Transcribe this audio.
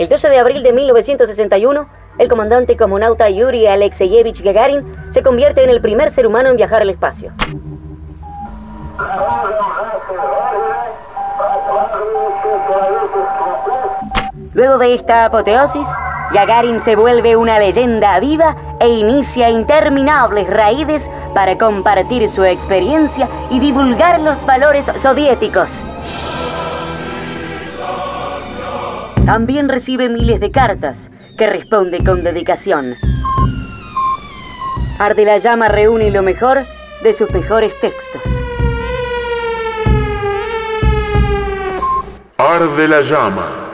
El 12 de abril de 1961, el comandante comunauta Yuri Alexeyevich Gagarin se convierte en el primer ser humano en viajar al espacio. Luego de esta apoteosis, Gagarin se vuelve una leyenda viva e inicia interminables raíces para compartir su experiencia y divulgar los valores soviéticos. También recibe miles de cartas que responde con dedicación. Arde la Llama reúne lo mejor de sus mejores textos. Arde la Llama